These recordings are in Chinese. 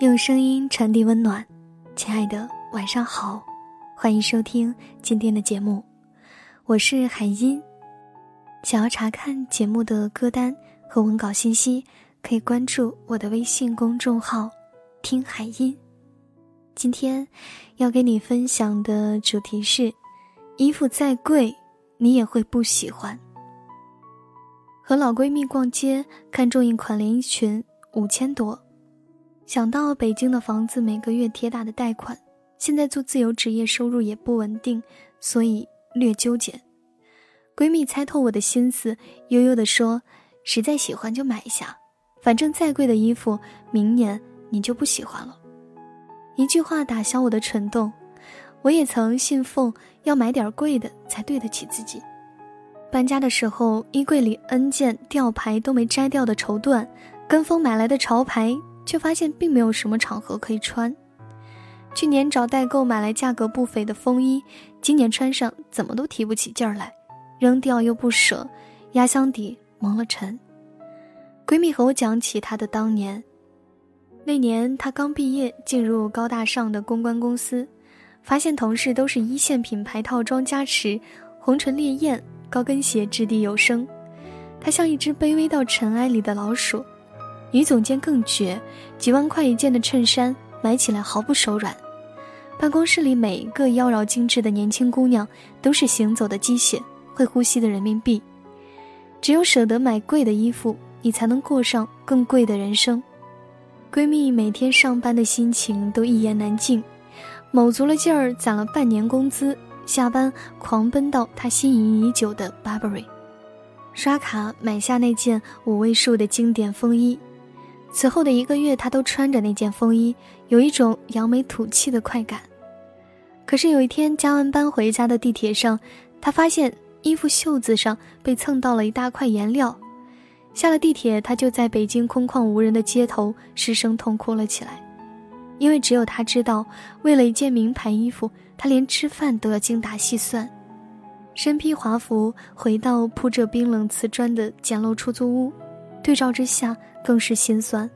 用声音传递温暖，亲爱的，晚上好，欢迎收听今天的节目，我是海音。想要查看节目的歌单和文稿信息，可以关注我的微信公众号“听海音”。今天要给你分享的主题是：衣服再贵，你也会不喜欢。和老闺蜜逛街，看中一款连衣裙，五千多。想到北京的房子每个月贴大的贷款，现在做自由职业收入也不稳定，所以略纠结。闺蜜猜透我的心思，悠悠地说：“实在喜欢就买一下，反正再贵的衣服，明年你就不喜欢了。”一句话打消我的蠢动。我也曾信奉要买点贵的才对得起自己。搬家的时候，衣柜里 N 件吊牌都没摘掉的绸缎，跟风买来的潮牌。却发现并没有什么场合可以穿。去年找代购买来价格不菲的风衣，今年穿上怎么都提不起劲儿来，扔掉又不舍，压箱底蒙了尘。闺蜜和我讲起她的当年，那年她刚毕业，进入高大上的公关公司，发现同事都是一线品牌套装加持，红唇烈焰，高跟鞋掷地有声，她像一只卑微到尘埃里的老鼠。女总监更绝，几万块一件的衬衫买起来毫不手软。办公室里每一个妖娆精致的年轻姑娘都是行走的鸡血，会呼吸的人民币。只有舍得买贵的衣服，你才能过上更贵的人生。闺蜜每天上班的心情都一言难尽，卯足了劲儿攒了半年工资，下班狂奔到她心仪已久的 Burberry，刷卡买下那件五位数的经典风衣。此后的一个月，他都穿着那件风衣，有一种扬眉吐气的快感。可是有一天加完班回家的地铁上，他发现衣服袖子上被蹭到了一大块颜料。下了地铁，他就在北京空旷无人的街头失声痛哭了起来，因为只有他知道，为了一件名牌衣服，他连吃饭都要精打细算。身披华服回到铺着冰冷瓷砖的简陋出租屋，对照之下。更是心酸。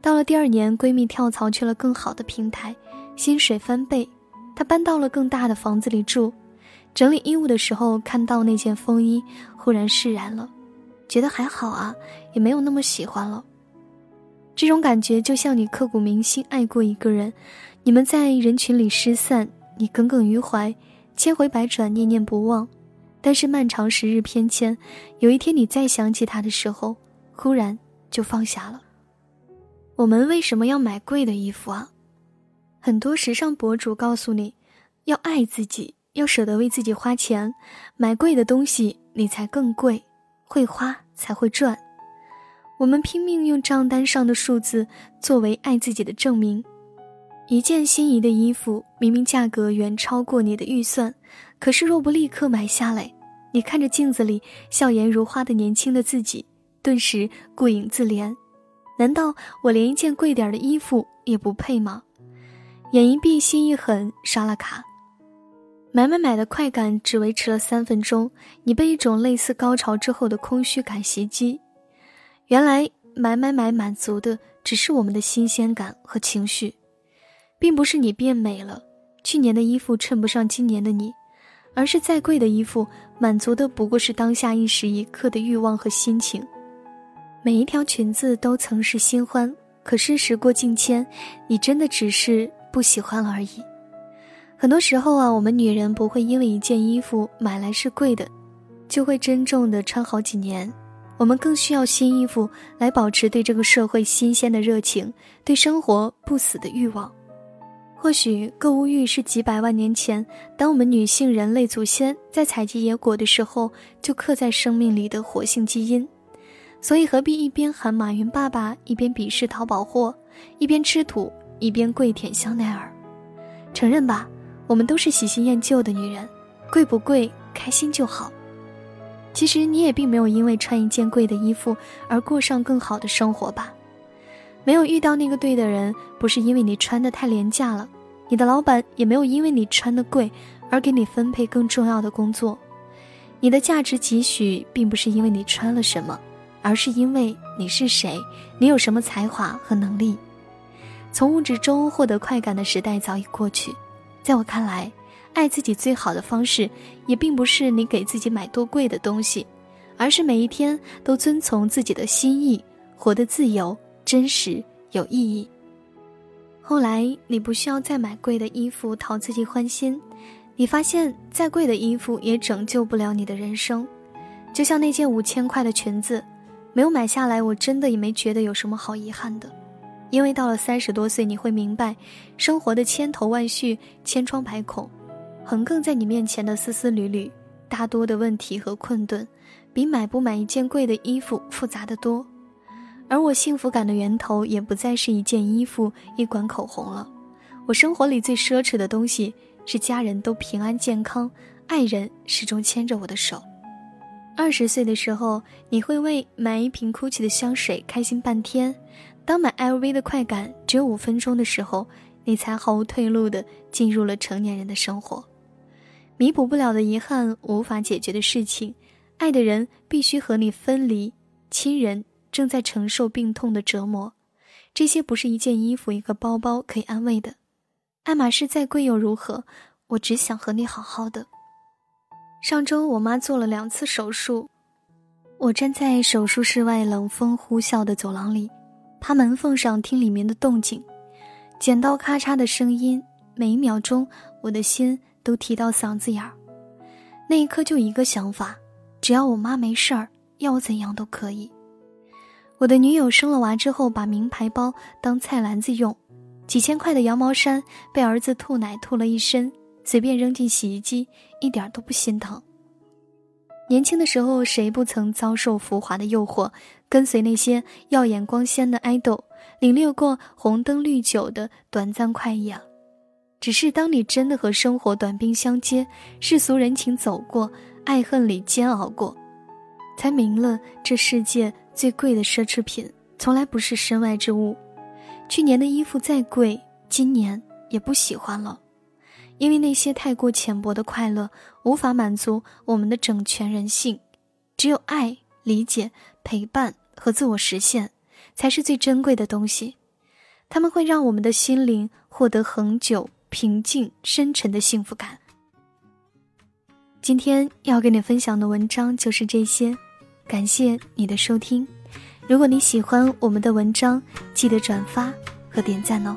到了第二年，闺蜜跳槽去了更好的平台，薪水翻倍，她搬到了更大的房子里住。整理衣物的时候，看到那件风衣，忽然释然了，觉得还好啊，也没有那么喜欢了。这种感觉就像你刻骨铭心爱过一个人，你们在人群里失散，你耿耿于怀，千回百转，念念不忘。但是漫长时日偏跹，有一天你再想起他的时候，忽然。就放下了。我们为什么要买贵的衣服啊？很多时尚博主告诉你，要爱自己，要舍得为自己花钱，买贵的东西你才更贵，会花才会赚。我们拼命用账单上的数字作为爱自己的证明。一件心仪的衣服，明明价格远超过你的预算，可是若不立刻买下来，你看着镜子里笑颜如花的年轻的自己。顿时顾影自怜，难道我连一件贵点的衣服也不配吗？眼一闭，心一狠，刷了卡。买买买的快感只维持了三分钟，你被一种类似高潮之后的空虚感袭击。原来买买买满足的只是我们的新鲜感和情绪，并不是你变美了，去年的衣服衬不上今年的你，而是再贵的衣服满足的不过是当下一时一刻的欲望和心情。每一条裙子都曾是新欢，可是时过境迁，你真的只是不喜欢了而已。很多时候啊，我们女人不会因为一件衣服买来是贵的，就会珍重的穿好几年。我们更需要新衣服来保持对这个社会新鲜的热情，对生活不死的欲望。或许购物欲是几百万年前，当我们女性人类祖先在采集野果的时候就刻在生命里的活性基因。所以何必一边喊马云爸爸，一边鄙视淘宝货，一边吃土，一边跪舔香奈儿？承认吧，我们都是喜新厌旧的女人，贵不贵，开心就好。其实你也并没有因为穿一件贵的衣服而过上更好的生活吧？没有遇到那个对的人，不是因为你穿的太廉价了，你的老板也没有因为你穿的贵而给你分配更重要的工作。你的价值几许，并不是因为你穿了什么。而是因为你是谁，你有什么才华和能力，从物质中获得快感的时代早已过去。在我看来，爱自己最好的方式，也并不是你给自己买多贵的东西，而是每一天都遵从自己的心意，活得自由、真实、有意义。后来，你不需要再买贵的衣服讨自己欢心，你发现再贵的衣服也拯救不了你的人生。就像那件五千块的裙子，没有买下来，我真的也没觉得有什么好遗憾的。因为到了三十多岁，你会明白，生活的千头万绪、千疮百孔，横亘在你面前的丝丝缕缕，大多的问题和困顿，比买不买一件贵的衣服复杂的多。而我幸福感的源头，也不再是一件衣服、一管口红了。我生活里最奢侈的东西，是家人都平安健康，爱人始终牵着我的手。二十岁的时候，你会为买一瓶 GUCCI 的香水开心半天。当买 LV 的快感只有五分钟的时候，你才毫无退路的进入了成年人的生活。弥补不了的遗憾，无法解决的事情，爱的人必须和你分离，亲人正在承受病痛的折磨，这些不是一件衣服、一个包包可以安慰的。爱马仕再贵又如何？我只想和你好好的。上周我妈做了两次手术，我站在手术室外冷风呼啸的走廊里。趴门缝上听里面的动静，剪刀咔嚓的声音，每一秒钟我的心都提到嗓子眼儿。那一刻就一个想法：只要我妈没事儿，要我怎样都可以。我的女友生了娃之后，把名牌包当菜篮子用，几千块的羊毛衫被儿子吐奶吐了一身，随便扔进洗衣机，一点都不心疼。年轻的时候，谁不曾遭受浮华的诱惑，跟随那些耀眼光鲜的爱豆，领略过红灯绿酒的短暂快意啊？只是当你真的和生活短兵相接，世俗人情走过，爱恨里煎熬过，才明了这世界最贵的奢侈品，从来不是身外之物。去年的衣服再贵，今年也不喜欢了。因为那些太过浅薄的快乐，无法满足我们的整全人性，只有爱、理解、陪伴和自我实现，才是最珍贵的东西。他们会让我们的心灵获得恒久、平静、深沉的幸福感。今天要跟你分享的文章就是这些，感谢你的收听。如果你喜欢我们的文章，记得转发和点赞哦。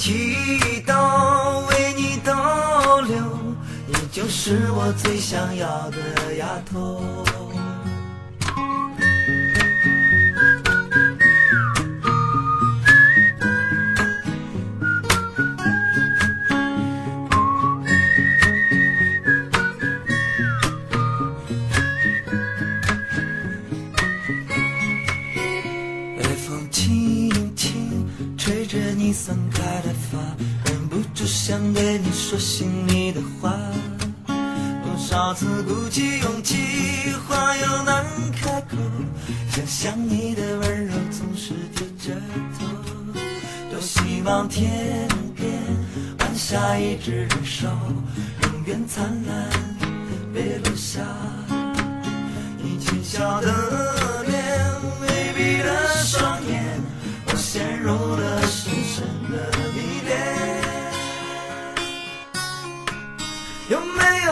祈祷，为你逗留，你就是我最想要的丫头。少次鼓起勇气，话又难开口。想想你的温柔，总是低着头。多希望天边晚霞一直燃烧，永远灿烂，别落下。你浅笑的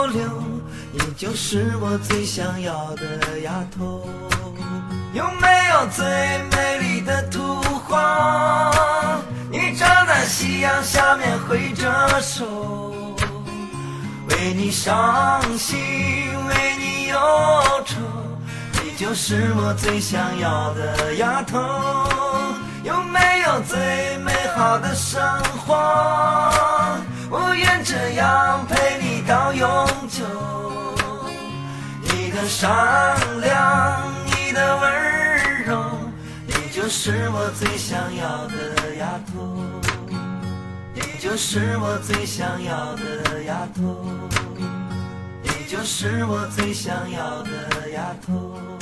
逗留，你就是我最想要的丫头。有没有最美丽的图画？你站在夕阳下面挥着手，为你伤心，为你忧愁，你就是我最想要的丫头。有没有最美好的生活？我愿这样的善良，你的温柔，你就是我最想要的丫头。你就是我最想要的丫头。你就是我最想要的丫头。